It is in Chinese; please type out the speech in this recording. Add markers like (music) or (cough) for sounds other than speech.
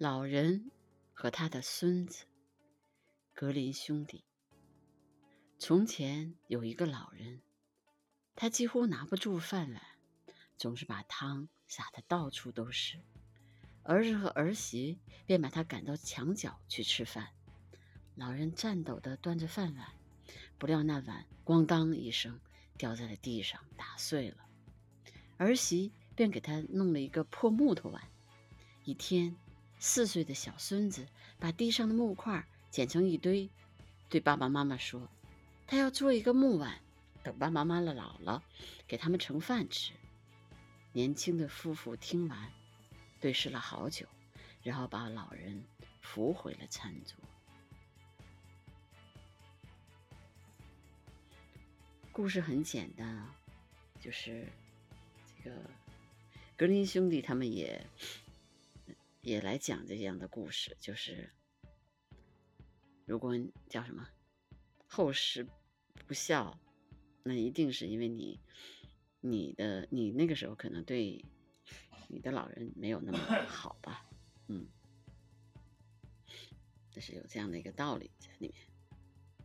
老人和他的孙子，格林兄弟。从前有一个老人，他几乎拿不住饭碗，总是把汤洒得到处都是。儿子和儿媳便把他赶到墙角去吃饭。老人颤抖地端着饭碗，不料那碗咣当一声掉在了地上，打碎了。儿媳便给他弄了一个破木头碗。一天。四岁的小孙子把地上的木块捡成一堆，对爸爸妈妈说：“他要做一个木碗，等爸爸妈妈老了，给他们盛饭吃。”年轻的夫妇听完，对视了好久，然后把老人扶回了餐桌。故事很简单啊，就是这个格林兄弟他们也。也来讲这样的故事，就是如果叫什么后世不孝，那一定是因为你你的你那个时候可能对你的老人没有那么 (laughs) 好吧，嗯，这是有这样的一个道理在里面。